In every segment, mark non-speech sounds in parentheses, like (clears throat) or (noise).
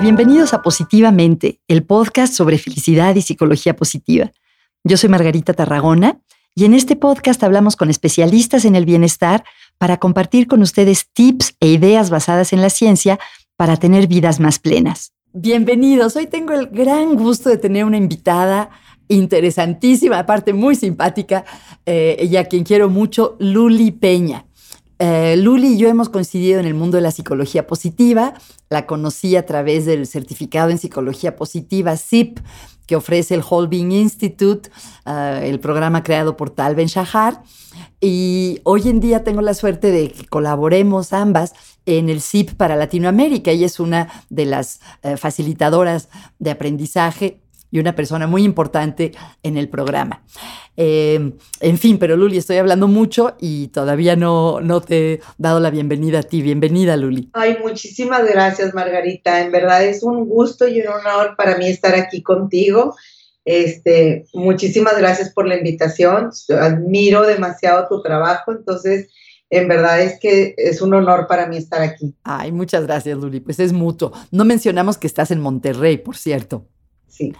Bienvenidos a Positivamente, el podcast sobre felicidad y psicología positiva. Yo soy Margarita Tarragona y en este podcast hablamos con especialistas en el bienestar para compartir con ustedes tips e ideas basadas en la ciencia para tener vidas más plenas. Bienvenidos, hoy tengo el gran gusto de tener una invitada interesantísima, aparte muy simpática, eh, y a quien quiero mucho, Luli Peña. Eh, Luli y yo hemos coincidido en el mundo de la psicología positiva. La conocí a través del certificado en psicología positiva SIP que ofrece el Holbein Institute, eh, el programa creado por Tal Ben Shahar. Y hoy en día tengo la suerte de que colaboremos ambas en el SIP para Latinoamérica. Ella es una de las eh, facilitadoras de aprendizaje y una persona muy importante en el programa. Em, en fin, pero Luli, estoy hablando mucho y todavía no, no te he dado la bienvenida a ti. Bienvenida, Luli. Ay, muchísimas gracias, Margarita. En verdad es un gusto y un honor para mí estar aquí contigo. Este, muchísimas gracias por la invitación. Admiro demasiado tu trabajo, entonces en verdad es que es un honor para mí estar aquí. Ay, muchas gracias, Luli. Pues es mutuo. No mencionamos que estás en Monterrey, por cierto. Sí.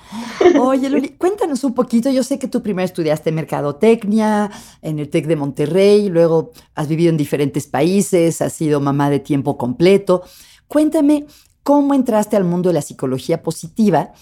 Oye, Luli, (laughs) cuéntanos un poquito. Yo sé que tú primero estudiaste mercadotecnia en el TEC de Monterrey, luego has vivido en diferentes países, has sido mamá de tiempo completo. Cuéntame cómo entraste al mundo de la psicología positiva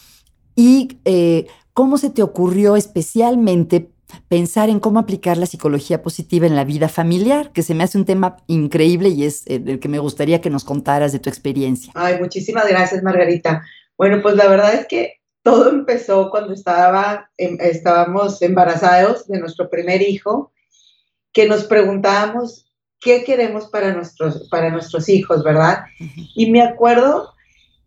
y eh, cómo se te ocurrió especialmente pensar en cómo aplicar la psicología positiva en la vida familiar, que se me hace un tema increíble y es eh, el que me gustaría que nos contaras de tu experiencia. Ay, muchísimas gracias, Margarita. Bueno, pues la verdad es que todo empezó cuando estaba, em, estábamos embarazados de nuestro primer hijo, que nos preguntábamos qué queremos para nuestros, para nuestros hijos, ¿verdad? Y me acuerdo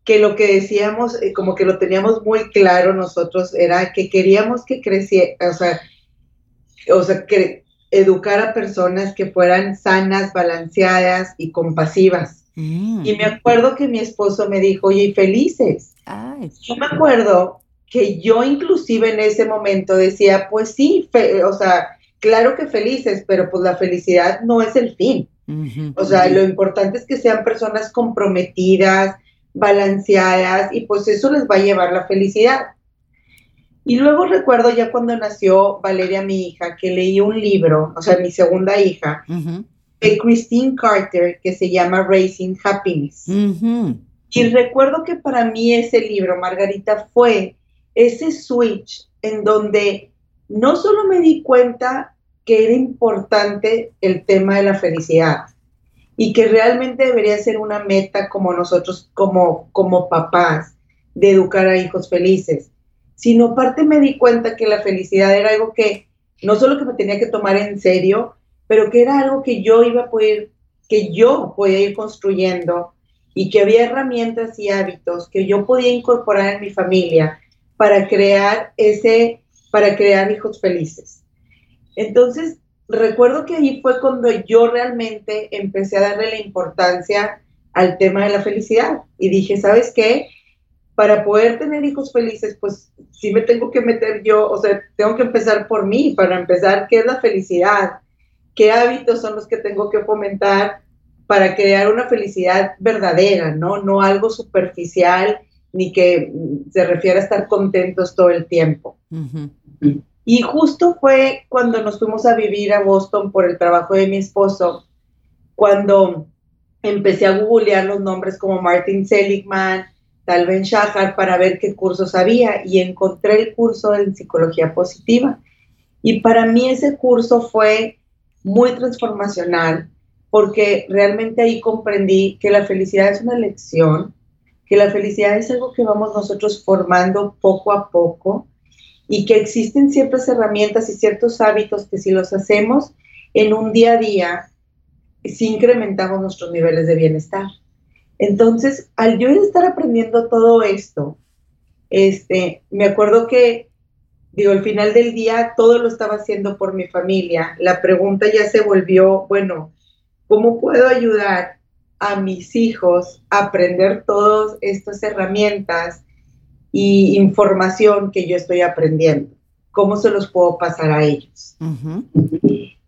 que lo que decíamos, eh, como que lo teníamos muy claro nosotros, era que queríamos que creciera, o sea, o sea, que educar a personas que fueran sanas, balanceadas y compasivas. Mm. Y me acuerdo que mi esposo me dijo, oye, y felices. Yo me acuerdo que yo inclusive en ese momento decía, pues sí, o sea, claro que felices, pero pues la felicidad no es el fin. O sea, lo importante es que sean personas comprometidas, balanceadas, y pues eso les va a llevar la felicidad. Y luego recuerdo ya cuando nació Valeria, mi hija, que leí un libro, o sea, mi segunda hija, de Christine Carter, que se llama Raising Happiness. Y recuerdo que para mí ese libro, Margarita, fue ese switch en donde no solo me di cuenta que era importante el tema de la felicidad y que realmente debería ser una meta como nosotros, como, como papás, de educar a hijos felices, sino aparte me di cuenta que la felicidad era algo que no solo que me tenía que tomar en serio, pero que era algo que yo iba a poder, que yo podía ir construyendo y que había herramientas y hábitos que yo podía incorporar en mi familia para crear ese, para crear hijos felices. Entonces, recuerdo que ahí fue cuando yo realmente empecé a darle la importancia al tema de la felicidad y dije, ¿sabes qué? Para poder tener hijos felices, pues sí me tengo que meter yo, o sea, tengo que empezar por mí, para empezar, ¿qué es la felicidad? ¿Qué hábitos son los que tengo que fomentar para crear una felicidad verdadera, ¿no? No algo superficial ni que se refiere a estar contentos todo el tiempo. Y justo fue cuando nos fuimos a vivir a Boston por el trabajo de mi esposo, cuando empecé a googlear los nombres como Martin Seligman, Tal Ben Shahar para ver qué cursos había y encontré el curso en psicología positiva. Y para mí ese curso fue muy transformacional porque realmente ahí comprendí que la felicidad es una elección, que la felicidad es algo que vamos nosotros formando poco a poco y que existen ciertas herramientas y ciertos hábitos que si los hacemos en un día a día, incrementamos nuestros niveles de bienestar. Entonces, al yo estar aprendiendo todo esto, este, me acuerdo que, digo, al final del día todo lo estaba haciendo por mi familia. La pregunta ya se volvió, bueno, ¿Cómo puedo ayudar a mis hijos a aprender todas estas herramientas y información que yo estoy aprendiendo? ¿Cómo se los puedo pasar a ellos?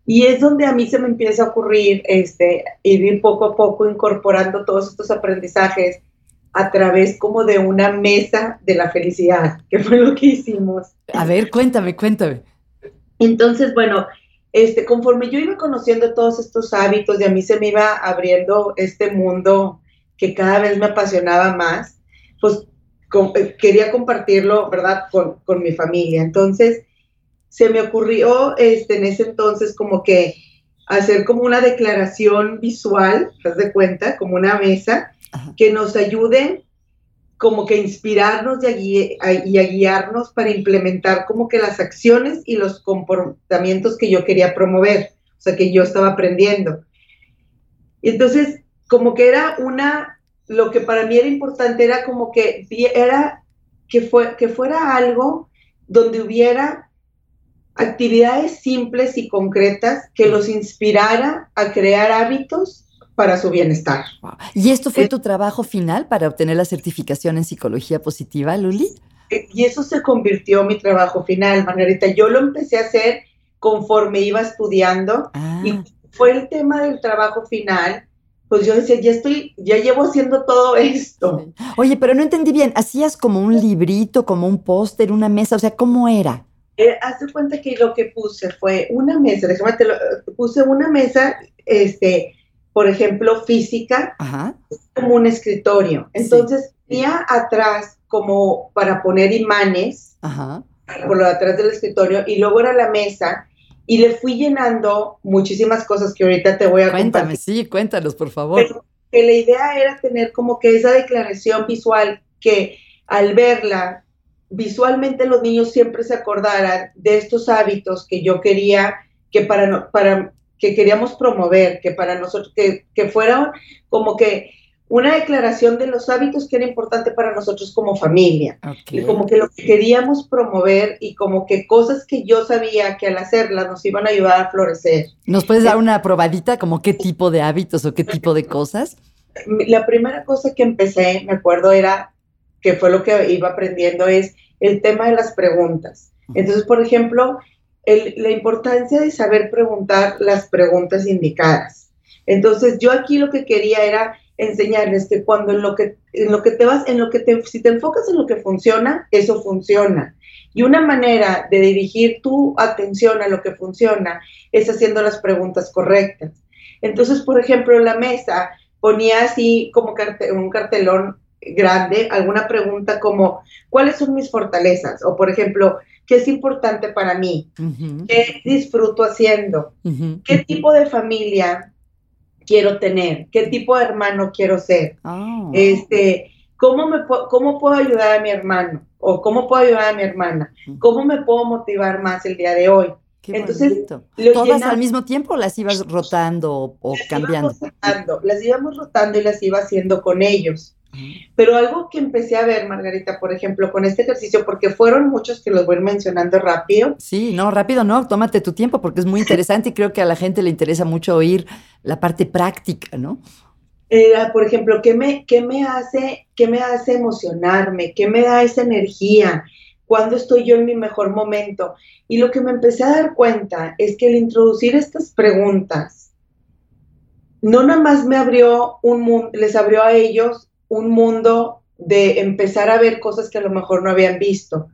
Y es donde a mí se me empieza a ocurrir este, ir poco a poco incorporando todos estos aprendizajes a través como de una mesa de la felicidad, (laughs) que fue lo que hicimos. A ver, cuéntame, cuéntame. Entonces, bueno, este, conforme yo iba conociendo todos estos hábitos y a mí se me iba abriendo este mundo que cada vez me apasionaba más, pues eh, quería compartirlo, ¿verdad?, con, con, mi familia. Entonces, se me ocurrió este, en ese entonces como que hacer como una declaración visual, ¿te de cuenta? Como una mesa que nos ayude como que inspirarnos y a, y a, guiarnos para implementar como que las acciones y los comportamientos que yo quería promover, o sea, que yo estaba aprendiendo. Y entonces, como que era una, lo que para mí era importante era como que era que, fue, que fuera algo donde hubiera actividades simples y concretas que los inspirara a crear hábitos para su bienestar. ¿Y esto fue tu trabajo final para obtener la certificación en psicología positiva, Luli? Eh, y eso se convirtió en mi trabajo final, Margarita. Yo lo empecé a hacer conforme iba estudiando y ah. fue el tema del trabajo final. Pues yo decía, ya estoy, ya llevo haciendo todo esto. Oye, pero no entendí bien, ¿hacías como un librito, como un póster, una mesa? O sea, ¿cómo era? Eh, cuenta que lo que puse fue una mesa, déjame te lo, puse una mesa, este, por ejemplo, física, como un escritorio. Entonces, tenía atrás como para poner imanes, por lo de atrás del escritorio, y luego era la mesa, y le fui llenando muchísimas cosas que ahorita te voy a Cuéntame, sí, cuéntanos, por favor. que la idea era tener como que esa declaración visual que al verla, visualmente los niños siempre se acordaran de estos hábitos que yo quería que para, para que queríamos promover, que para nosotros, que, que fuera como que una declaración de los hábitos que era importante para nosotros como familia. Y como que lo que queríamos promover y como que cosas que yo sabía que al hacerlas nos iban a ayudar a florecer. ¿Nos puedes dar una probadita como qué tipo de hábitos o qué tipo de cosas? La primera cosa que empecé, me acuerdo, era, que fue lo que iba aprendiendo, es el tema de las preguntas. Entonces, por ejemplo, la importancia de saber preguntar las preguntas indicadas. Entonces, yo aquí lo que quería era enseñarles que cuando en lo que, en lo que te vas, en lo que te, si te enfocas en lo que funciona, eso funciona. Y una manera de dirigir tu atención a lo que funciona es haciendo las preguntas correctas. Entonces, por ejemplo, la mesa ponía así como un cartelón grande alguna pregunta como, ¿cuáles son mis fortalezas? O, por ejemplo, ¿Qué es importante para mí? ¿Qué disfruto haciendo? ¿Qué tipo de familia quiero tener? ¿Qué tipo de hermano quiero ser? Ah. Este, ¿cómo, me, ¿Cómo puedo ayudar a mi hermano? ¿O cómo puedo ayudar a mi hermana? ¿Cómo me puedo motivar más el día de hoy? Entonces, ¿todas al mismo tiempo las ibas rotando o, cambiando? las íbamos rotando y las iba haciendo con ellos. Pero algo que empecé a ver, Margarita, por ejemplo, con este ejercicio, porque fueron muchos que los voy mencionando rápido. Sí, no, rápido no, tómate tu tiempo porque es muy (laughs) interesante y creo que a la gente le interesa mucho oír la parte práctica, ¿no? Era, por ejemplo, ¿qué me, qué me, hace, ¿qué me hace emocionarme? ¿Qué me da esa energía? ¿Cuándo estoy yo en mi mejor momento? Y lo que me empecé a dar cuenta es que el introducir estas preguntas, no nada más me abrió un mundo, les abrió a ellos un mundo de empezar a ver cosas que a lo mejor no habían visto,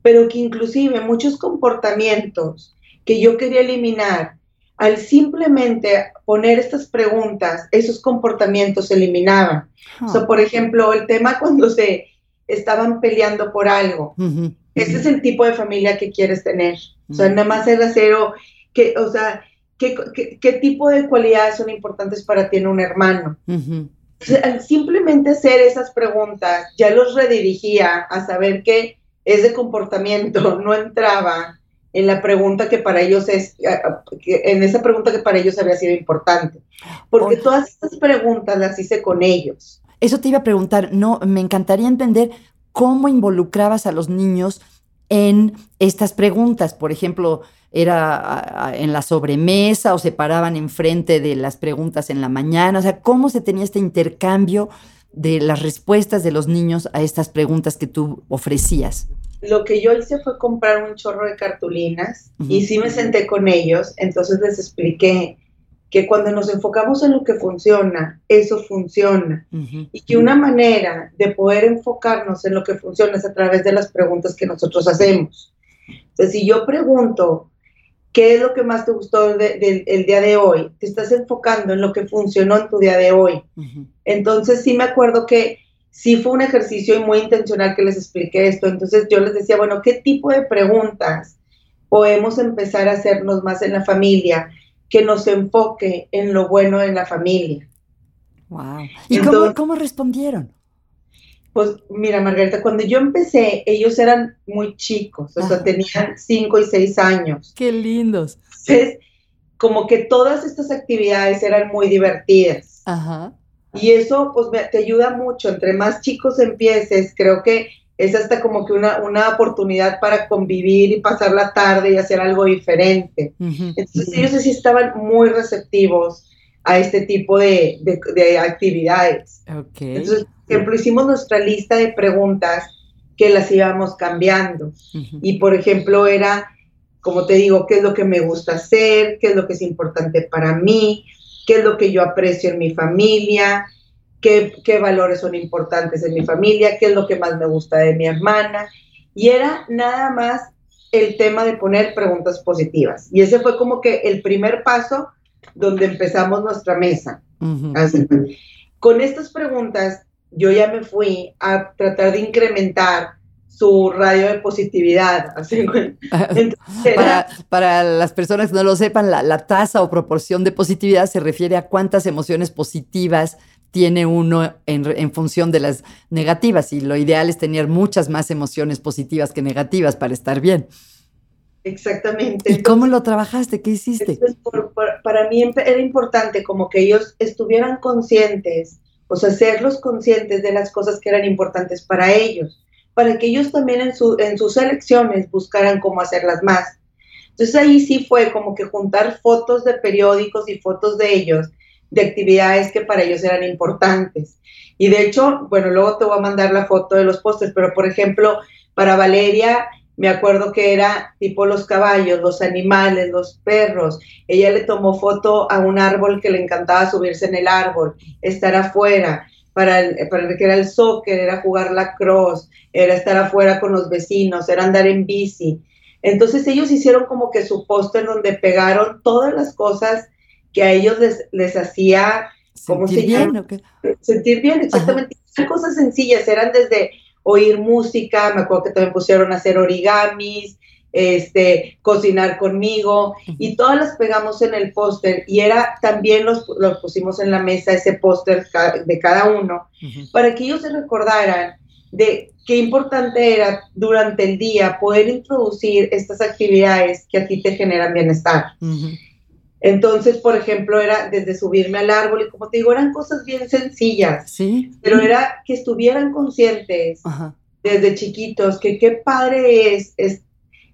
pero que inclusive muchos comportamientos que yo quería eliminar, al simplemente poner estas preguntas, esos comportamientos se eliminaban. O sea, por ejemplo, el tema cuando se estaban peleando por algo. Ese es el tipo de familia que quieres tener. O sea, nada más el acero, que, o sea, ¿qué, qué, tipo de cualidades son importantes para ti en un hermano? Simplemente hacer esas preguntas ya los redirigía a saber que ese comportamiento (laughs) no entraba en la pregunta que para ellos es, en esa pregunta que para ellos había sido importante. Porque todas estas preguntas las hice con ellos. Eso te iba a preguntar, no, me encantaría entender cómo involucrabas a los niños en estas preguntas. Por ejemplo, era en la sobremesa o se paraban enfrente de las preguntas en la mañana, o sea, cómo se tenía este intercambio de las respuestas de los niños a estas preguntas que tú ofrecías. Lo que yo hice fue comprar un chorro de cartulinas y sí me senté con ellos, entonces les expliqué que cuando nos enfocamos en lo que funciona, eso funciona. Y que una manera de poder enfocarnos en lo que funciona es a través de las preguntas que nosotros hacemos. Entonces, si yo pregunto, ¿qué es lo que más te gustó del día de hoy? Te estás enfocando en lo que funcionó en tu día de hoy. Entonces, sí me acuerdo que sí fue un ejercicio muy intencional que les expliqué esto. Entonces, yo les decía, bueno, ¿qué tipo de preguntas podemos empezar a hacernos más en la familia? Que nos enfoque en lo bueno en la familia. Wow. ¿Y cómo, cómo, respondieron? Pues mira, Margarita, cuando yo empecé, ellos eran muy chicos, o sea, tenían cinco y seis años. Qué lindos. Entonces, como que todas estas actividades eran muy divertidas. Ajá. Y eso, pues, te ayuda mucho. Entre más chicos empieces, creo que es hasta como que una, una oportunidad para convivir y pasar la tarde y hacer algo diferente. Entonces ellos sí estaban muy receptivos a este tipo de, de, actividades. Entonces, por ejemplo, hicimos nuestra lista de preguntas que las íbamos cambiando. Y, por ejemplo, era, como te digo, qué es lo que me gusta hacer, qué es lo que es importante para mí, qué es lo que yo aprecio en mi familia, qué, valores son importantes en mi familia, qué es lo que más me gusta de mi hermana. Y era nada más el tema de poner preguntas positivas. Y ese fue como que el primer paso donde empezamos nuestra mesa. Con estas preguntas, yo ya me fui a tratar de incrementar su radio de positividad. (laughs) para, las personas que no lo sepan, la, la, tasa o proporción de positividad se refiere a cuántas emociones positivas tiene uno en, función de las negativas y lo ideal es tener muchas más emociones positivas que negativas para estar bien. Exactamente. ¿Y cómo lo trabajaste? ¿Qué hiciste? para mí era importante como que ellos estuvieran conscientes, o sea, hacerlos conscientes de las cosas que eran importantes para ellos, para que ellos también en, su, en sus elecciones buscaran cómo hacerlas más. Entonces ahí sí fue como que juntar fotos de periódicos y fotos de ellos de actividades que para ellos eran importantes. Y de hecho, bueno, luego te voy a mandar la foto de los postes, pero por ejemplo, para Valeria, me acuerdo que era tipo los caballos, los animales, los perros. Ella le tomó foto a un árbol que le encantaba subirse en el árbol, estar afuera. Para para el que era el soccer, era jugar la cross, era estar afuera con los vecinos, era andar en bici. Entonces ellos hicieron como que su póster donde pegaron todas las cosas que a ellos les, les hacía, ¿cómo Sentir bien, Sentir bien, exactamente. Eran cosas sencillas, eran desde oír música, me acuerdo que también pusieron a hacer origamis, este, cocinar conmigo, y todas las pegamos en el póster, y era, también los, los, pusimos en la mesa ese póster de cada uno, para que ellos se recordaran de qué importante era durante el día poder introducir estas actividades que a ti te generan bienestar. Entonces, por ejemplo, era desde subirme al árbol y como te digo, eran cosas bien sencillas, ¿Sí? pero era que estuvieran conscientes desde chiquitos que qué padre es, es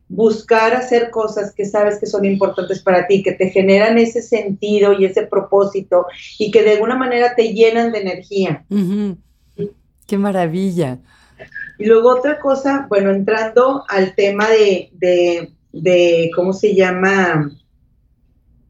buscar hacer cosas que sabes que son importantes para ti, que te generan ese sentido y ese propósito y que de alguna manera te llenan de energía. Qué maravilla. Y luego otra cosa, bueno, entrando al tema de, de, de ¿cómo se llama?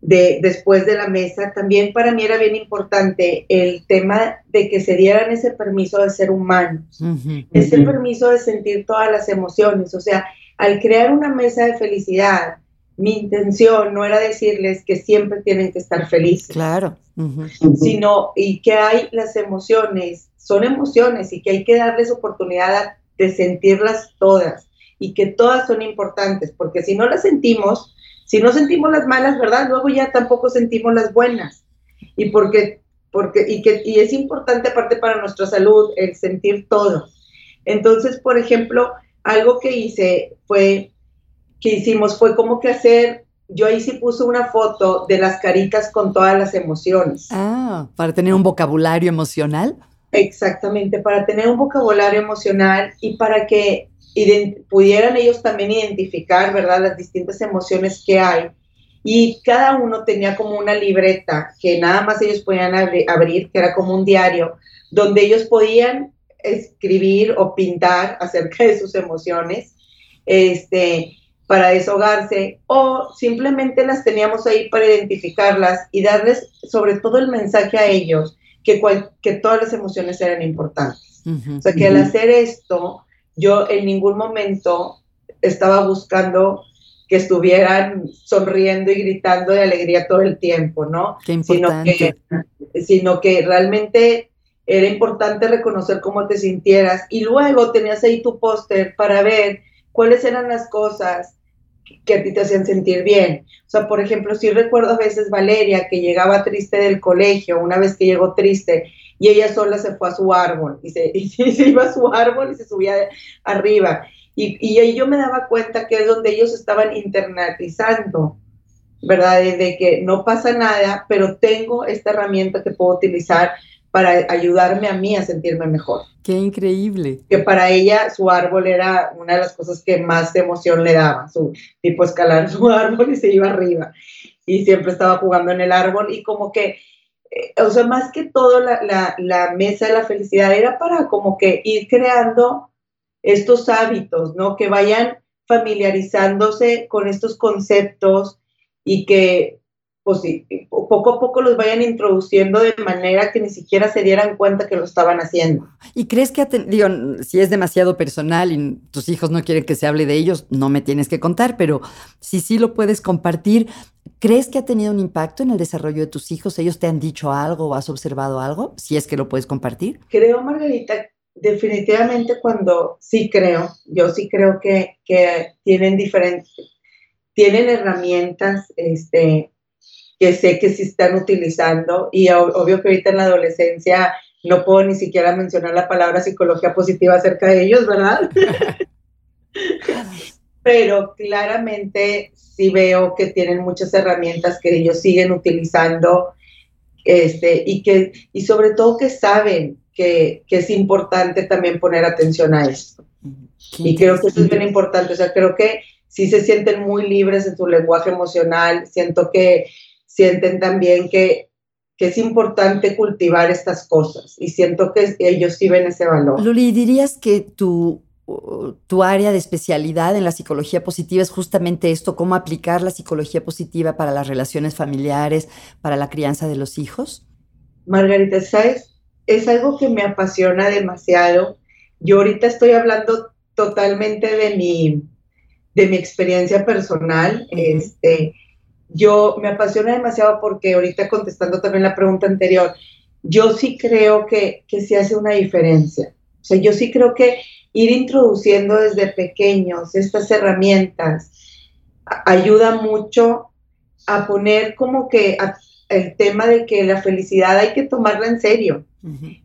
De, después de la mesa, también para mí era bien importante el tema de que se dieran ese permiso de ser humanos, ese permiso de sentir todas las emociones. O sea, al crear una mesa de felicidad, mi intención no era decirles que siempre tienen que estar felices. Claro. Sino, y que hay las emociones, son emociones y que hay que darles oportunidad de sentirlas todas y que todas son importantes, porque si no las sentimos, si no sentimos las malas, ¿verdad? Luego ya tampoco sentimos las buenas. Y porque, porque, y que, y es importante aparte para nuestra salud el sentir todo. Entonces, por ejemplo, algo que hice fue, que hicimos fue como que hacer, yo ahí sí puse una foto de las caritas con todas las emociones. Ah, para tener un vocabulario emocional. Exactamente, para tener un vocabulario emocional y para que pudieran ellos también identificar, ¿verdad?, las distintas emociones que hay. Y cada uno tenía como una libreta que nada más ellos podían abrir, que era como un diario, donde ellos podían escribir o pintar (laughs) acerca de sus emociones. Este, para deshogarse o simplemente las teníamos ahí para identificarlas y darles sobre todo el mensaje a ellos que, que todas las emociones eran importantes. o sea que al hacer esto, yo en ningún momento estaba buscando que estuvieran sonriendo y gritando de alegría todo el tiempo, ¿no? Qué importante. Sino que, sino que realmente era importante reconocer cómo te sintieras y luego tenías ahí tu póster para ver cuáles eran las cosas que a ti te hacían sentir bien. O sea, por ejemplo, si recuerdo a veces Valeria que llegaba triste del colegio, una vez que llegó triste y ella sola se fue a su árbol y se, (laughs) y se iba a su árbol y se subía arriba y, y ahí yo me daba cuenta que es donde ellos estaban internalizando, ¿verdad? De, que no pasa nada, pero tengo esta herramienta que puedo utilizar para ayudarme a mí a sentirme mejor. Qué increíble. Que para ella su árbol era una de las cosas que más emoción le daba, su tipo escalar (laughs) su árbol y se iba arriba. Y siempre estaba jugando en el árbol y como que, o sea, más que todo la, la, la mesa de la felicidad era para como que ir creando estos hábitos, ¿no? Que vayan familiarizándose con estos conceptos y que pues, poco a poco los vayan introduciendo de manera que ni siquiera se dieran cuenta que lo estaban haciendo. ¿Y crees que, digo, si es demasiado personal y tus hijos no quieren que se hable de ellos, no me tienes que contar, pero si sí lo puedes compartir, ¿crees que ha tenido un impacto en el desarrollo de tus hijos? ¿Ellos te han dicho algo o has observado algo? Si es que lo puedes compartir. Creo, Margarita, definitivamente cuando sí creo, yo sí creo que, tienen diferentes, tienen herramientas este, que sé que sí están utilizando y obvio que ahorita en la adolescencia no puedo ni siquiera mencionar la palabra psicología positiva acerca de ellos, ¿verdad? (laughs) Pero claramente sí veo que tienen muchas herramientas que ellos siguen utilizando este, y, que, y sobre todo que saben que, es importante también poner atención a esto. y creo que eso es bien importante, o sea, creo que sí se sienten muy libres en su lenguaje emocional, siento que sienten también que, que es importante cultivar estas cosas y siento que ellos sí ven ese valor. Luli, ¿dirías que tu, tu área de especialidad en la psicología positiva es justamente esto, cómo aplicar la psicología positiva para las relaciones familiares, para la crianza de los hijos? Margarita, ¿sabes? es algo que me apasiona demasiado. Yo ahorita estoy hablando totalmente de mi, de mi experiencia personal. este, yo me apasiona demasiado porque ahorita contestando también la pregunta anterior, yo sí creo que, que se hace una diferencia. O sea, yo sí creo que ir introduciendo desde pequeños estas herramientas ayuda mucho a poner como que el tema de que la felicidad hay que tomarla en serio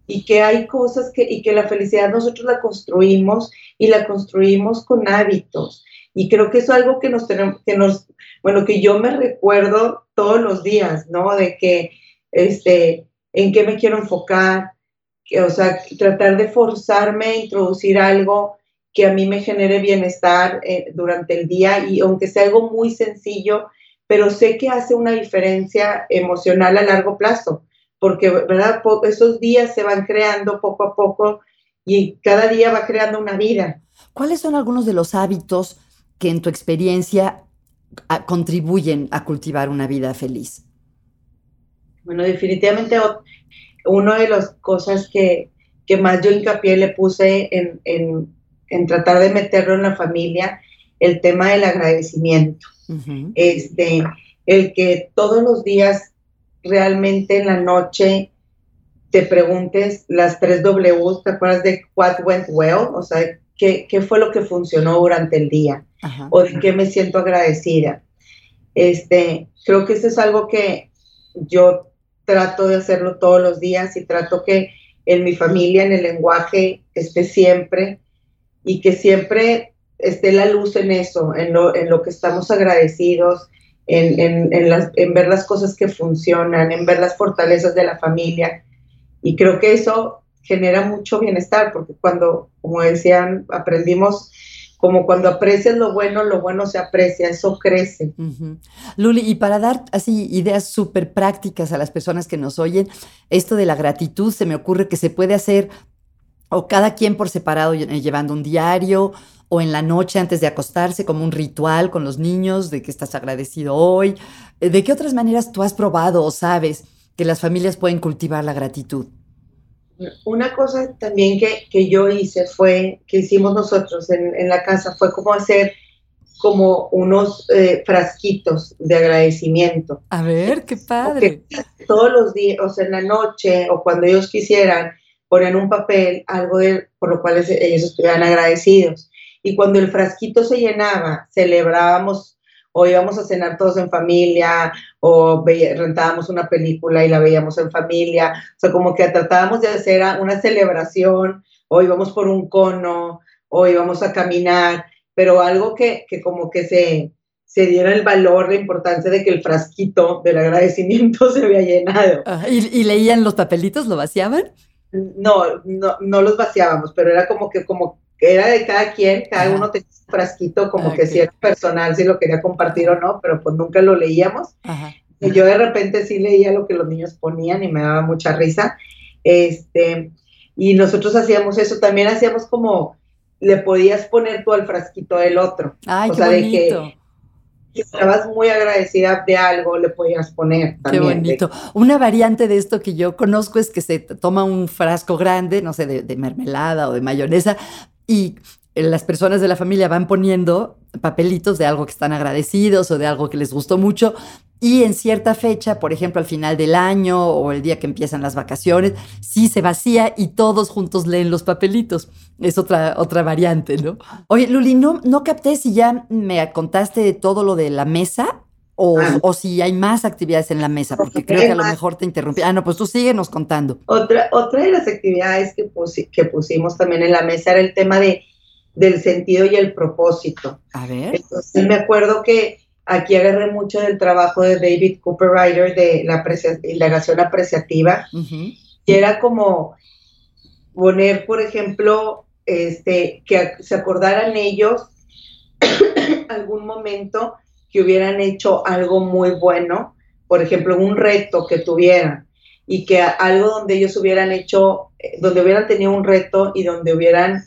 y que hay cosas que, y que la felicidad nosotros la construimos y la construimos con hábitos. Y creo que eso es algo que nos tenemos, que nos, bueno, que yo me recuerdo todos los días, ¿no? De que, este, en qué me quiero enfocar, o sea, tratar de forzarme a introducir algo que a mí me genere bienestar eh, durante el día y aunque sea algo muy sencillo, pero sé que hace una diferencia emocional a largo plazo porque, ¿verdad? Esos días se van creando poco a poco y cada día va creando una vida. ¿Cuáles son algunos de los hábitos que en tu experiencia contribuyen a cultivar una vida feliz? Bueno, definitivamente una de las cosas que, más yo hincapié le puse en, tratar de meterlo en la familia, el tema del agradecimiento. este, el que todos los días realmente en la noche te preguntes las tres W, ¿te acuerdas de what went well? O sea, ¿qué, qué fue lo que funcionó durante el día? ¿O de qué me siento agradecida? Este, creo que eso es algo que yo trato de hacerlo todos los días y trato que en mi familia, en el lenguaje, esté siempre y que siempre esté la luz en eso, en lo, en lo que estamos agradecidos, en, ver las cosas que funcionan, en ver las fortalezas de la familia. Y creo que eso genera mucho bienestar, porque cuando, como decían, aprendimos como cuando aprecias lo bueno, lo bueno se aprecia, eso crece. Luli, y para dar así ideas súper prácticas a las personas que nos oyen, esto de la gratitud se me ocurre que se puede hacer o cada quien por separado llevando un diario o en la noche antes de acostarse como un ritual con los niños de que estás agradecido hoy. ¿De qué otras maneras tú has probado o sabes que las familias pueden cultivar la gratitud? Una cosa también que, que yo hice fue, que hicimos nosotros en, en la casa, fue como hacer como unos eh, frasquitos de agradecimiento. A ver, qué padre. todos los días, o sea, en la noche o cuando ellos quisieran, ponían un papel, algo de, por lo cual ellos estuvieran agradecidos. Y cuando el frasquito se llenaba, celebrábamos o íbamos a cenar todos en familia, o rentábamos una película y la veíamos en familia, o sea, como que tratábamos de hacer una celebración, o íbamos por un cono, o íbamos a caminar, pero algo que, que como que se, se diera el valor, la importancia de que el frasquito del agradecimiento (laughs) se había llenado. ¿y, leían los papelitos? ¿Lo vaciaban? No, no, no los vaciábamos, pero era como que como era de cada quien, cada uno tenía un frasquito como que si era personal, si lo quería compartir o no, pero pues nunca lo leíamos. Y yo de repente sí leía lo que los niños ponían y me daba mucha risa. Este, y nosotros hacíamos eso, también hacíamos como le podías poner tú al frasquito del otro. Ay, o sea, de que si estabas muy agradecida de algo, le podías poner también. Qué bonito. Una variante de esto que yo conozco es que se toma un frasco grande, no sé, de mermelada o de mayonesa, y las personas de la familia van poniendo papelitos de algo que están agradecidos o de algo que les gustó mucho y en cierta fecha, por ejemplo, al final del año o el día que empiezan las vacaciones, sí se vacía y todos juntos leen los papelitos. Es otra, otra variante, ¿no? Oye, Luli, no, no capté si ya me contaste de todo lo de la mesa o, ah. o, si hay más actividades en la mesa, porque creo que a lo mejor te interrumpí. Ah, no, pues tú síguenos contando. Otra, otra de las actividades que, que pusimos también en la mesa era el tema de, del sentido y el propósito. A ver. Entonces me acuerdo que Aquí agarré mucho del trabajo de David Cooper Ryder de la indagación apreciativa. Y era como poner, por ejemplo, este, que se acordaran ellos (clears throat) algún momento que hubieran hecho algo muy bueno, por ejemplo, un reto que tuvieran y que algo donde ellos hubieran hecho, eh, donde hubieran tenido un reto y donde hubieran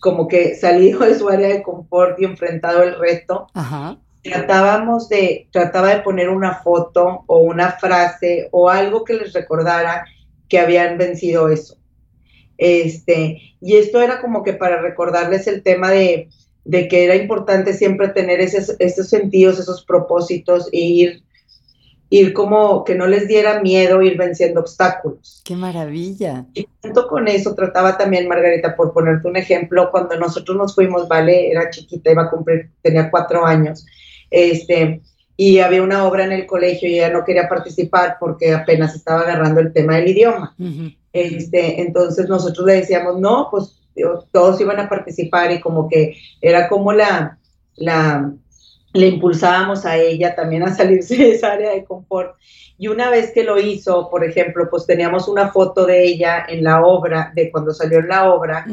como que salido de su área de confort y enfrentado el reto, Ajá tratábamos de, trataba de poner una foto o una frase o algo que les recordara que habían vencido eso. Este, y esto era como que para recordarles el tema de, de que era importante siempre tener esos, esos sentidos, esos propósitos e ir, ir como que no les diera miedo ir venciendo obstáculos. ¡Qué maravilla! Y junto con eso trataba también, Margarita, por ponerte un ejemplo, cuando nosotros nos fuimos, Vale, era chiquita, iba a cumplir, tenía cuatro años, este, y había una obra en el colegio y ella no quería participar porque apenas estaba agarrando el tema del idioma. este, entonces nosotros le decíamos, no, pues todos iban a participar y como que era como la, la, le impulsábamos a ella también a salirse de esa área de confort. Y una vez que lo hizo, por ejemplo, pues teníamos una foto de ella en la obra, de cuando salió en la obra,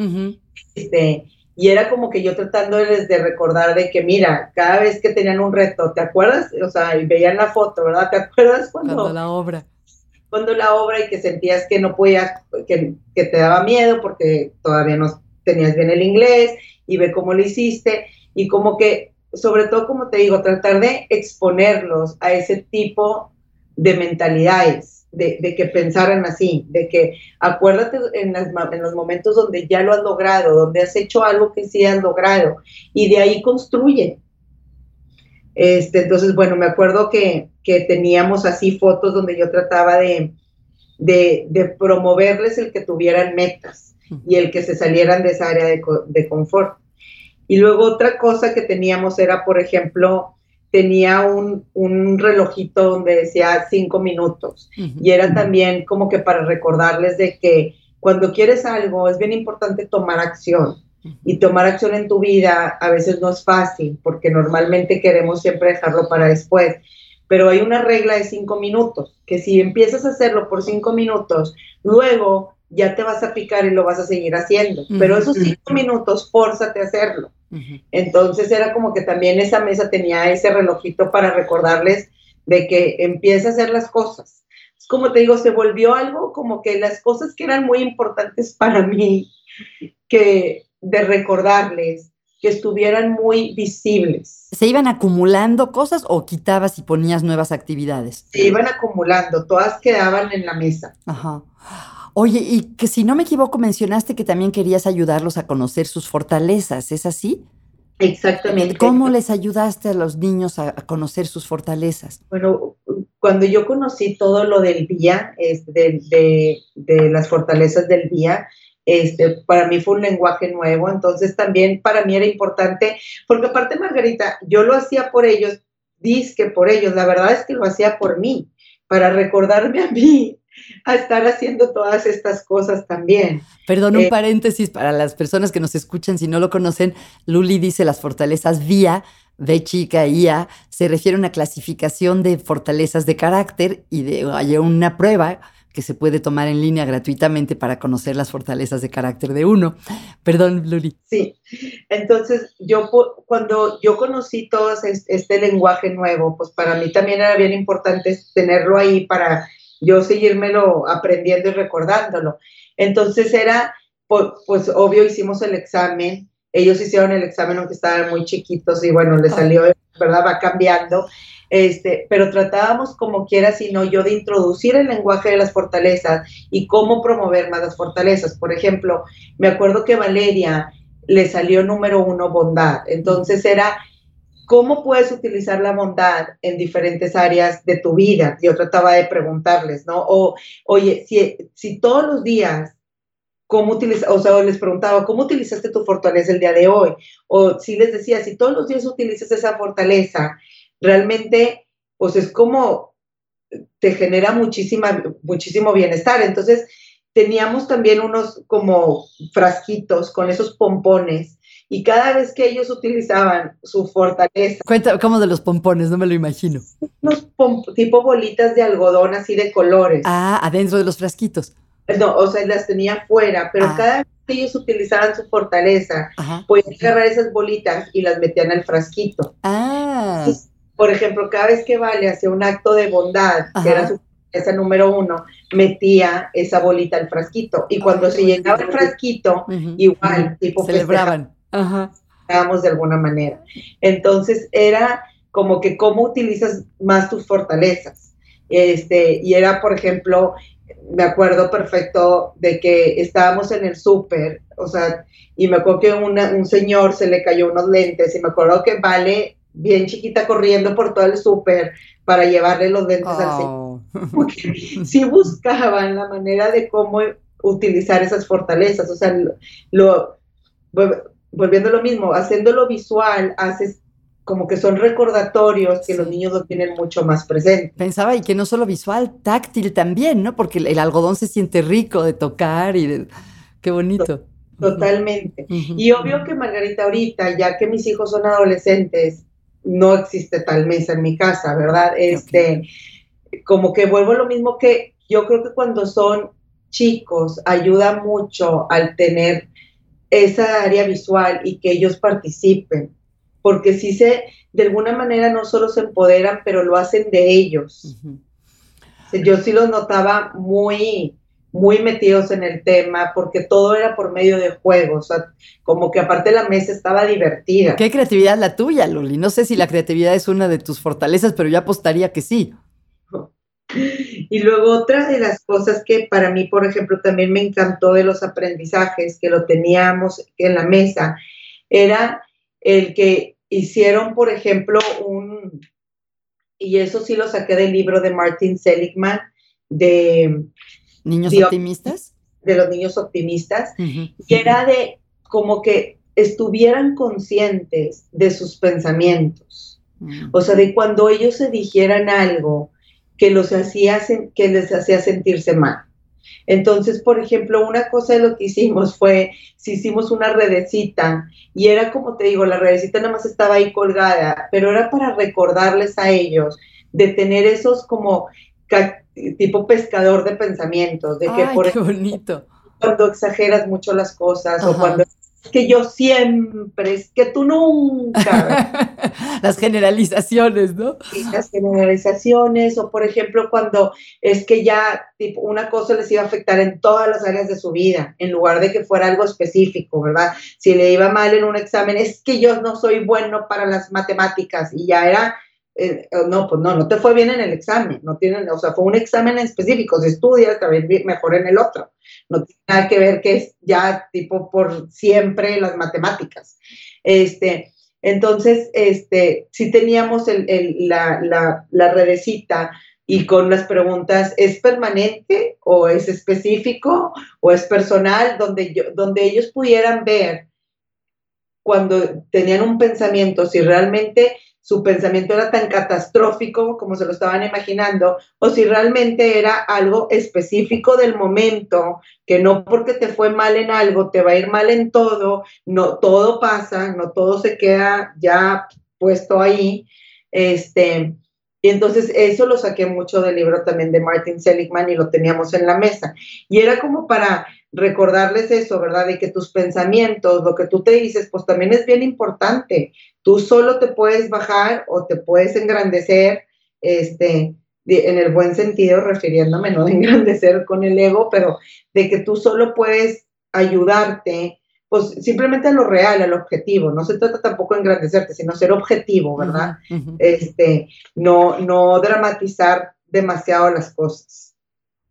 este, y era como que yo tratándoles de recordar de que, mira, cada vez que tenían un reto, ¿te acuerdas? O sea, y veían la foto, ¿verdad? ¿Te acuerdas cuando... Cuando la obra. Cuando la obra y que sentías que no podías, que, que te daba miedo porque todavía no tenías bien el inglés y ve cómo lo hiciste y como que, sobre todo, como te digo, tratar de exponerlos a ese tipo de mentalidades de, que pensaran así, de que acuérdate en, en, los momentos donde ya lo has logrado, donde has hecho algo que sí has logrado, y de ahí construye. Este, entonces, bueno, me acuerdo que, que teníamos así fotos donde yo trataba de, de, de, promoverles el que tuvieran metas y el que se salieran de esa área de, de confort. Y luego otra cosa que teníamos era, por ejemplo, tenía un, un, relojito donde decía cinco minutos y era también como que para recordarles de que cuando quieres algo es bien importante tomar acción y tomar acción en tu vida a veces no es fácil porque normalmente queremos siempre dejarlo para después, pero hay una regla de cinco minutos que si empiezas a hacerlo por cinco minutos, luego ya te vas a picar y lo vas a seguir haciendo, pero esos cinco minutos, fórzate a hacerlo. Entonces era como que también esa mesa tenía ese relojito para recordarles de que empieza a hacer las cosas. Es como te digo, se volvió algo como que las cosas que eran muy importantes para mí, que de recordarles, que estuvieran muy visibles. ¿Se iban acumulando cosas o quitabas y ponías nuevas actividades? Se iban acumulando, todas quedaban en la mesa. Ajá. Oye, y que si no me equivoco, mencionaste que también querías ayudarlos a conocer sus fortalezas, ¿es así? Exactamente. ¿Cómo les ayudaste a los niños a, conocer sus fortalezas? Bueno, cuando yo conocí todo lo del día, de, de, de, las fortalezas del día, este, para mí fue un lenguaje nuevo, entonces también para mí era importante, porque aparte Margarita, yo lo hacía por ellos, que por ellos, la verdad es que lo hacía por mí, para recordarme a mí a estar haciendo todas estas cosas también. Perdón, un eh, paréntesis para las personas que nos escuchan, si no lo conocen, Luli dice las fortalezas vía, de chica, IA, se refiere a una clasificación de fortalezas de carácter y de hay una prueba que se puede tomar en línea gratuitamente para conocer las fortalezas de carácter de uno. Perdón, Luli. Sí, entonces yo cuando yo conocí todo este lenguaje nuevo, pues para mí también era bien importante tenerlo ahí para yo seguírmelo aprendiendo y recordándolo. Entonces era, pues, obvio, hicimos el examen, ellos hicieron el examen aunque estaban muy chiquitos y bueno, les salió, ¿verdad? Va cambiando. Este, pero tratábamos como quiera, sino yo de introducir el lenguaje de las fortalezas y cómo promover más las fortalezas. Por ejemplo, me acuerdo que Valeria le salió número uno bondad. Entonces era cómo puedes utilizar la bondad en diferentes áreas de tu vida. Yo trataba de preguntarles, ¿no? O, oye, si, si todos los días cómo utilizas, o sea, les preguntaba, ¿cómo utilizaste tu fortaleza el día de hoy? O si les decía, si todos los días utilizas esa fortaleza, realmente, pues es como te genera muchísima, muchísimo bienestar. Entonces, teníamos también unos como frasquitos con esos pompones y cada vez que ellos utilizaban su fortaleza. Cuenta, ¿cómo de los pompones? No me lo imagino. Unos tipo bolitas de algodón así de colores. Ah, adentro de los frasquitos. No, o sea, las tenía fuera, pero ah. cada vez que ellos utilizaban su fortaleza, pues agarrar esas bolitas y las metían al frasquito. Ah por ejemplo, cada vez que Vale hacía un acto de bondad, que era su esa número uno, metía esa bolita al frasquito. Y cuando se llenaba el frasquito, igual, tipo celebraban. de alguna manera. Entonces era como que cómo utilizas más tus fortalezas. Este, y era, por ejemplo, me acuerdo perfecto de que estábamos en el súper, o sea, y me acuerdo que un señor se le cayó unos lentes y me acuerdo que Vale bien chiquita corriendo por todo el súper para llevarle los lentes al señor. Oh. (laughs) sí buscaban la manera de cómo utilizar esas fortalezas, o sea, lo, volviendo a lo mismo, haciéndolo visual, haces como que son recordatorios que los niños lo tienen mucho más presente. Pensaba y que no solo visual, táctil también, ¿no? Porque el, algodón se siente rico de tocar y de... Qué bonito. Totalmente. Y obvio que Margarita ahorita, ya que mis hijos son adolescentes, no existe tal mesa en mi casa, ¿verdad? Este, como que vuelvo a lo mismo que yo creo que cuando son chicos ayuda mucho al tener esa área visual y que ellos participen, porque si se, de alguna manera no solo se empoderan, pero lo hacen de ellos. Yo sí los notaba muy, muy metidos en el tema, porque todo era por medio de juegos, o sea, como que aparte la mesa estaba divertida. Qué creatividad la tuya, Luli. No sé si la creatividad es una de tus fortalezas, pero yo apostaría que sí. (laughs) Y luego otra de las cosas que para mí, por ejemplo, también me encantó de los aprendizajes que lo teníamos en la mesa, era el que hicieron, por ejemplo, un, y eso sí lo saqué del libro de Martin Seligman, de ¿Niños optimistas? De los niños optimistas. Y era de como que estuvieran conscientes de sus pensamientos. Mm. O sea, de cuando ellos se dijeran algo que, los hacía, que les hacía sentirse mal. Entonces, por ejemplo, una cosa de lo que hicimos fue, si hicimos una redecita, y era como te digo, la redecita nada más estaba ahí colgada, pero era para recordarles a ellos de tener esos como tipo pescador de pensamientos, de que por qué bonito. cuando exageras mucho las cosas o cuando es que yo siempre, es que tú nunca. (laughs) las generalizaciones, ¿no? las generalizaciones, o por ejemplo, cuando es que ya tipo, una cosa les iba a afectar en todas las áreas de su vida, en lugar de que fuera algo específico, ¿verdad? Si le iba mal en un examen, es que yo no soy bueno para las matemáticas, y ya era eh, no, pues no, no te fue bien en el examen, no tienen, o sea, fue un examen específico, si estudias, te mejor en el otro, no tiene nada que ver que es ya tipo por siempre las matemáticas. Este, entonces, este, sí teníamos el, la, la, la redecita y con las preguntas, ¿es permanente o es específico o es personal? Donde, yo, donde ellos pudieran ver cuando tenían un pensamiento, si realmente su pensamiento era tan catastrófico como se lo estaban imaginando, o si realmente era algo específico del momento, que no porque te fue mal en algo, te va a ir mal en todo, no todo pasa, no todo se queda ya puesto ahí. Este, y entonces eso lo saqué mucho del libro también de Martin Seligman y lo teníamos en la mesa. Y era como para recordarles eso, ¿verdad? De que tus pensamientos, lo que tú te dices, pues también es bien importante. Tú solo te puedes bajar o te puedes engrandecer, este, en el buen sentido, refiriéndome, no de engrandecer con el ego, pero de que tú solo puedes ayudarte, pues simplemente a lo real, al objetivo. No se trata tampoco de engrandecerte, sino ser objetivo, ¿verdad? Este, no, no dramatizar demasiado las cosas.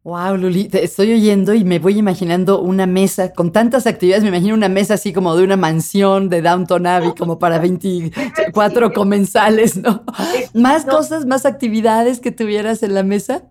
Wow, Luli, te estoy oyendo y me voy imaginando una mesa con tantas actividades. Me imagino una mesa así como de una mansión de Downton Abbey, como para 24 (laughs) comensales, ¿no? ¿Más cosas, más actividades que tuvieras en la mesa?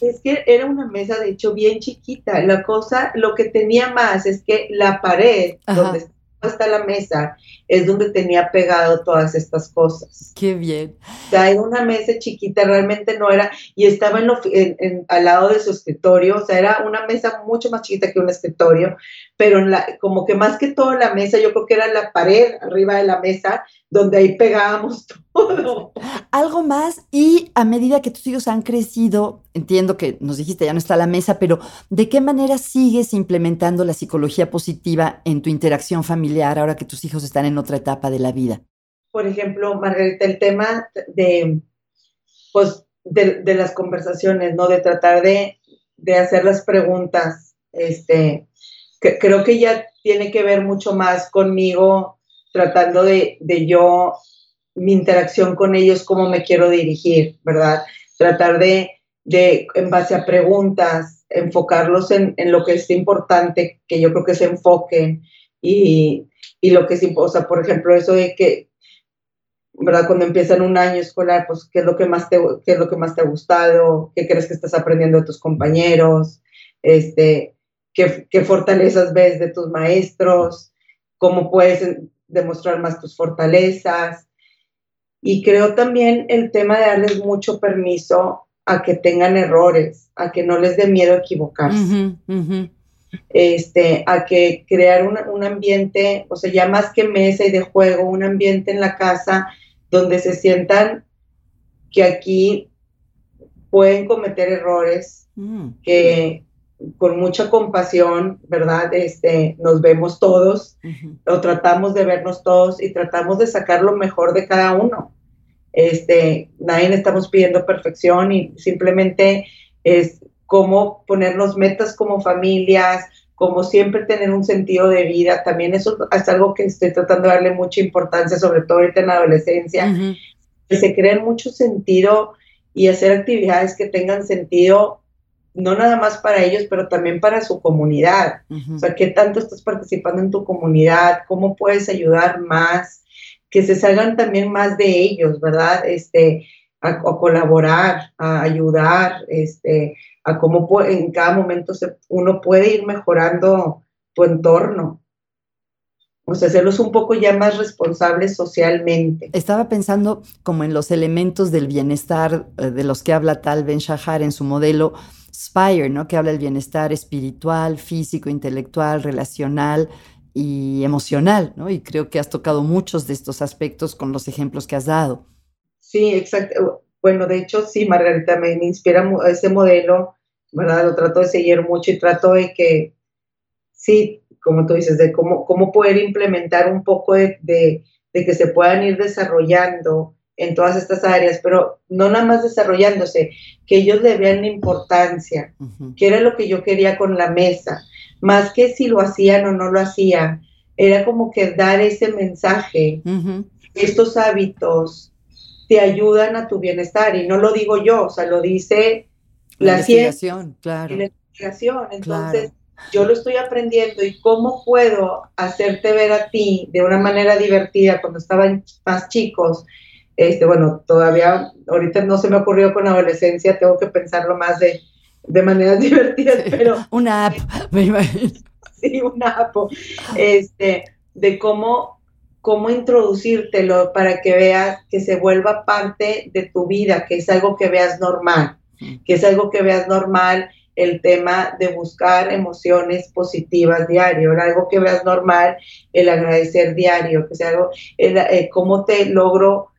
Es que era una mesa, de hecho, bien chiquita. La cosa, lo que tenía más es que la pared donde hasta la mesa es donde tenía pegado todas estas cosas. Qué bien. O sea, era una mesa chiquita, realmente no era, y estaba en al lado de su escritorio, o sea, era una mesa mucho más chiquita que un escritorio, pero la, como que más que todo la mesa, yo creo que era la pared arriba de la mesa, donde ahí pegábamos (laughs) todo. Algo más, y a medida que tus hijos han crecido, entiendo que nos dijiste ya no está la mesa, pero ¿de qué manera sigues implementando la psicología positiva en tu interacción familiar ahora que tus hijos están en otra etapa de la vida? Por ejemplo, Margarita, el tema de, pues, de, las conversaciones, ¿no? De tratar de, hacer las preguntas, este, creo que ya tiene que ver mucho más conmigo tratando de, de yo, mi interacción con ellos, cómo me quiero dirigir, ¿verdad? Tratar de, de en base a preguntas, enfocarlos en, en, lo que es importante, que yo creo que se enfoquen y, y lo que es, o sea, por ejemplo, eso de que, ¿verdad? Cuando empiezan un año escolar, pues, ¿qué es lo que más te, qué es lo que más te ha gustado? ¿Qué crees que estás aprendiendo de tus compañeros? Este, ¿qué, qué fortalezas ves de tus maestros? ¿Cómo puedes demostrar más tus fortalezas? Y creo también el tema de darles mucho permiso a que tengan errores, a que no les dé miedo equivocarse. Este, a que crear un, ambiente, o sea, ya más que mesa y de juego, un ambiente en la casa donde se sientan que aquí pueden cometer errores, mm. que con mucha compasión, ¿verdad? Este, nos vemos todos, o tratamos de vernos todos y tratamos de sacar lo mejor de cada uno. Este, nadie estamos pidiendo perfección y simplemente es cómo ponernos metas como familias, como siempre tener un sentido de vida. También eso es algo que estoy tratando de darle mucha importancia, sobre todo ahorita en la adolescencia, que se creen mucho sentido y hacer actividades que tengan sentido no nada más para ellos, pero también para su comunidad. O sea, ¿qué tanto estás participando en tu comunidad? ¿Cómo puedes ayudar más? Que se salgan también más de ellos, ¿verdad? Este, a, colaborar, a ayudar, este, a cómo en cada momento se, uno puede ir mejorando tu entorno. O sea, hacerlos un poco ya más responsables socialmente. Estaba pensando como en los elementos del bienestar eh, de los que habla Tal Ben Shahar en su modelo Spire, ¿no? Que habla del bienestar espiritual, físico, intelectual, relacional y emocional, ¿no? Y creo que has tocado muchos de estos aspectos con los ejemplos que has dado. Sí, exacto. Bueno, de hecho, sí, Margarita, me, inspira ese modelo, ¿verdad? Lo trato de seguir mucho y trato de que, sí, como tú dices, de cómo, cómo poder implementar un poco de, de, que se puedan ir desarrollando en todas estas áreas, pero no nada más desarrollándose, que ellos le vean la importancia, que era lo que yo quería con la mesa, más que si lo hacían o no lo hacían, era como que dar ese mensaje, estos hábitos te ayudan a tu bienestar, y no lo digo yo, o sea, lo dice la, investigación, claro. La investigación, entonces yo lo estoy aprendiendo y cómo puedo hacerte ver a ti de una manera divertida cuando estaban más chicos. Este, bueno, todavía ahorita no se me ocurrió con adolescencia, tengo que pensarlo más de, de maneras (laughs) divertidas, pero... Una app, (laughs) me imagino. Sí, una app. Este, de cómo, cómo introducírtelo para que veas que se vuelva parte de tu vida, que es algo que veas normal, que es algo que veas normal el tema de buscar emociones positivas diario, algo que veas normal, el agradecer diario, que sea algo, eh, cómo te logro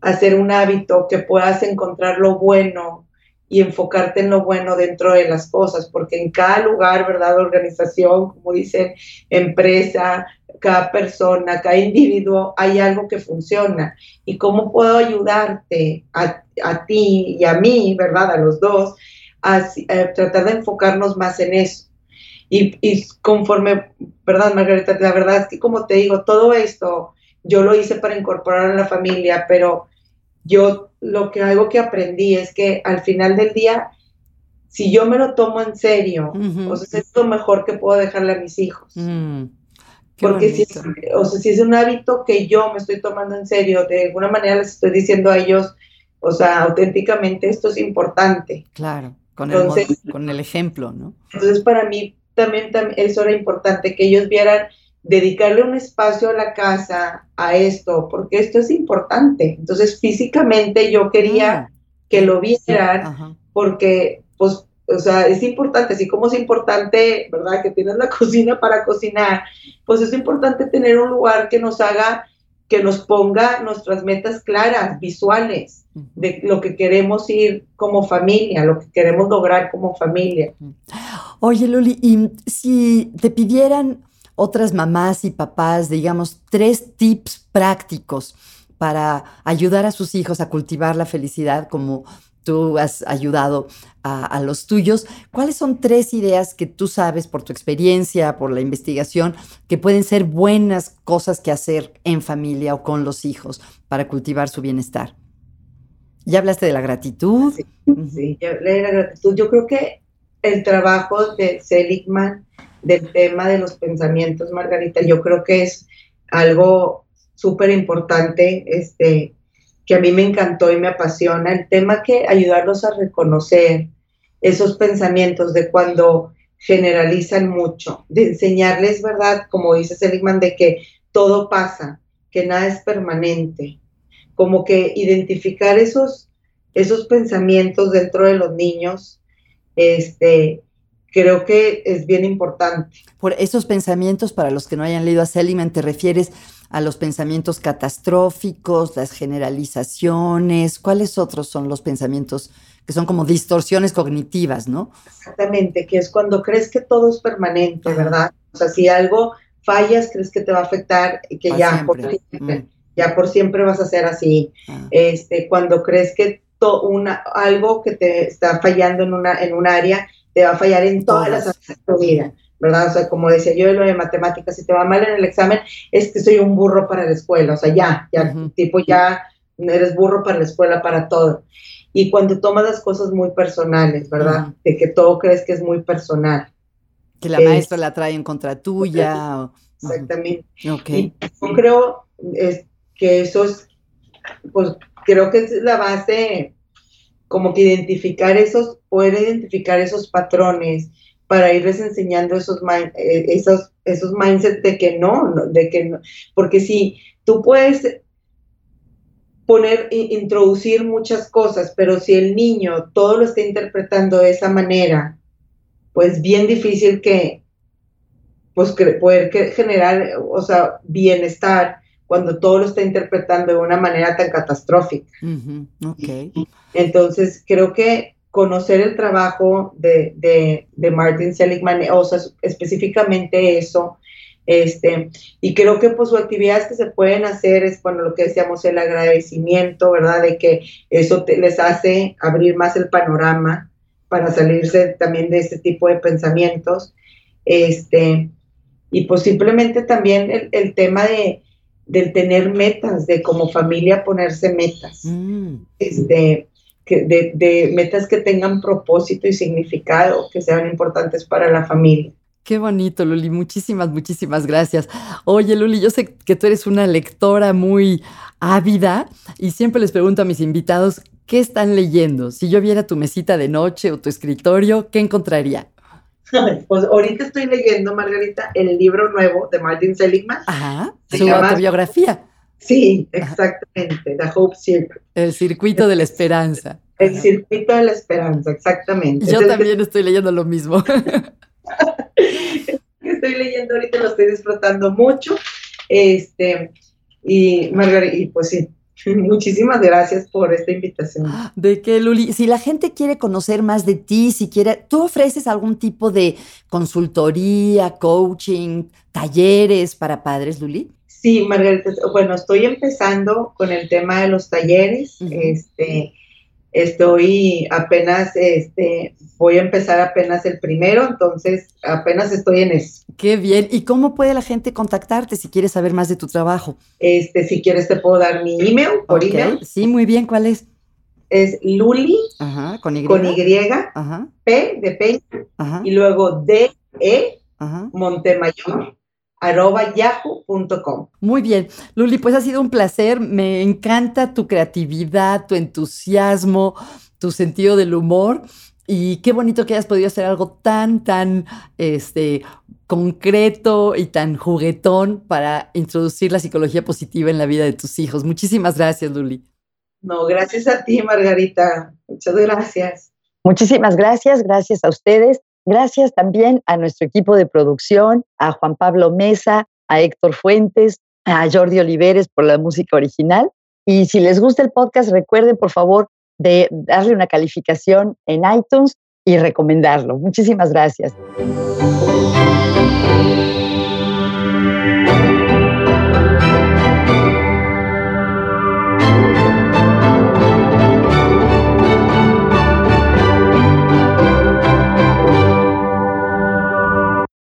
hacer un hábito, que puedas encontrar lo bueno y enfocarte en lo bueno dentro de las cosas, porque en cada lugar, ¿verdad? Organización, como dicen, empresa, cada persona, cada individuo, hay algo que funciona. ¿Y cómo puedo ayudarte a, a ti y a mí, ¿verdad? A los dos, eh, tratar de enfocarnos más en eso. Y, y, conforme, ¿verdad, Margarita? La verdad es que, como te digo, todo esto yo lo hice para incorporar a la familia, pero yo lo que algo que aprendí es que al final del día, si yo me lo tomo en serio, o sea, es lo mejor que puedo dejarle a mis hijos. Mm, Porque si es, o sea, si es un hábito que yo me estoy tomando en serio, de alguna manera les estoy diciendo a ellos, o sea, auténticamente esto es importante. Claro. Con, el, con el ejemplo, ¿no? Entonces, para mí también, eso era importante, que ellos vieran dedicarle un espacio a la casa, a esto, porque esto es importante. Entonces, físicamente yo quería mm. que lo vieran, porque, pues, o sea, es importante, así como es importante, ¿verdad? Que tienes la (laughs) cocina para cocinar, pues es importante tener un lugar que nos haga, que nos ponga nuestras metas claras, visuales de lo que queremos ir como familia, lo que queremos lograr como familia. Oye, Luli, y si te pidieran otras mamás y papás, digamos, tres tips prácticos para ayudar a sus hijos a cultivar la felicidad como tú has ayudado a, a, los tuyos. ¿Cuáles son tres ideas que tú sabes por tu experiencia, por la investigación, que pueden ser buenas cosas que hacer en familia o con los hijos para cultivar su bienestar? Ya hablaste de la gratitud. Sí, ya hablé de la gratitud. Yo creo que el trabajo de Seligman del tema de los pensamientos, Margarita, yo creo que es algo súper importante, este, que a mí me encantó y me apasiona, el tema que ayudarlos a reconocer esos pensamientos de cuando generalizan mucho, de enseñarles, ¿verdad? Como dice Seligman, de que todo pasa, que nada es permanente, como que identificar esos, esos pensamientos dentro de los niños, este, creo que es bien importante. Por esos pensamientos, para los que no hayan leído a Seligman, te refieres a los pensamientos catastróficos, las generalizaciones, ¿cuáles otros son los pensamientos que son como distorsiones cognitivas, no? Exactamente, que es cuando crees que todo es permanente, ¿verdad? O sea, si algo fallas, crees que te va a afectar y que ya, ya por siempre vas a ser así. Ah. Este, cuando crees que una, algo que te está fallando en, una, en un área, te va a fallar en todas, las áreas de tu vida, ¿verdad? O sea, como decía yo de lo de matemáticas, si te va mal en el examen, es que soy un burro para la escuela, o sea, ya, ya, tipo, ya eres burro para la escuela, para todo. Y cuando tomas las cosas muy personales, ¿verdad? De que todo crees que es muy personal. Que la maestra la trae en contra tuya. Exactamente. Okay. yo creo, que eso es, pues creo que es la base, como que identificar esos, poder identificar esos patrones para irles enseñando esos, eh, esos, esos mindsets de que no, de que no, porque si tú puedes poner, introducir muchas cosas, pero si el niño todo lo está interpretando de esa manera, pues bien difícil que, pues poder generar, o sea, bienestar cuando todo lo está interpretando de una manera tan catastrófica. Entonces, creo que conocer el trabajo de, de, Martin Seligman, o sea, específicamente eso, Este, y creo que pues actividades que se pueden hacer es, bueno, lo que decíamos, el agradecimiento, ¿verdad? De que eso les hace abrir más el panorama para salirse también de este tipo de pensamientos. Este, y pues simplemente también el, tema de, del tener metas, de como familia ponerse metas. Mm. Este, de, de, metas que tengan propósito y significado, que sean importantes para la familia. Qué bonito, Luli. Muchísimas, muchísimas gracias. Oye, Luli, yo sé que tú eres una lectora muy ávida y siempre les pregunto a mis invitados, ¿qué están leyendo? Si yo viera tu mesita de noche o tu escritorio, ¿qué encontraría? Pues ahorita estoy leyendo, Margarita, el libro nuevo de Martin Seligman. Ajá, su autobiografía. Sí, exactamente, The Hope Circuit. El circuito de la esperanza. El circuito de la esperanza, exactamente. Yo también estoy leyendo lo mismo. (laughs) (laughs) estoy leyendo ahorita, lo estoy disfrutando mucho. Este, y Margarita, y pues sí, (laughs) Muchísimas gracias por esta invitación. (gasps) De qué, Luli, si la gente quiere conocer más de ti, si quiere, ¿tú ofreces algún tipo de consultoría, coaching, talleres para padres, Luli? Sí, Margarita, bueno, estoy empezando con el tema de los talleres. Este, estoy apenas, este, voy a empezar apenas el primero, entonces apenas estoy en eso. Qué bien. ¿Y cómo puede la gente contactarte si quieres saber más de tu trabajo? Este, si quieres te puedo dar mi email por email. Sí, muy bien. ¿Cuál es? Es Luli con Y, con y P de Peña y luego D E Montemayor arroba yahoo.com. Muy bien, Luli, pues ha sido un placer, me encanta tu creatividad, tu entusiasmo, tu sentido del humor y qué bonito que hayas podido hacer algo tan, tan, este, concreto y tan juguetón para introducir la psicología positiva en la vida de tus hijos. Muchísimas gracias, Luli. No, gracias a ti, Margarita. Muchas gracias. Muchísimas gracias, gracias a ustedes. Gracias también a nuestro equipo de producción, a Juan Pablo Mesa, a Héctor Fuentes, a Jordi Oliveres por la música original. Y si les gusta el podcast, recuerden por favor de darle una calificación en iTunes y recomendarlo. Muchísimas gracias.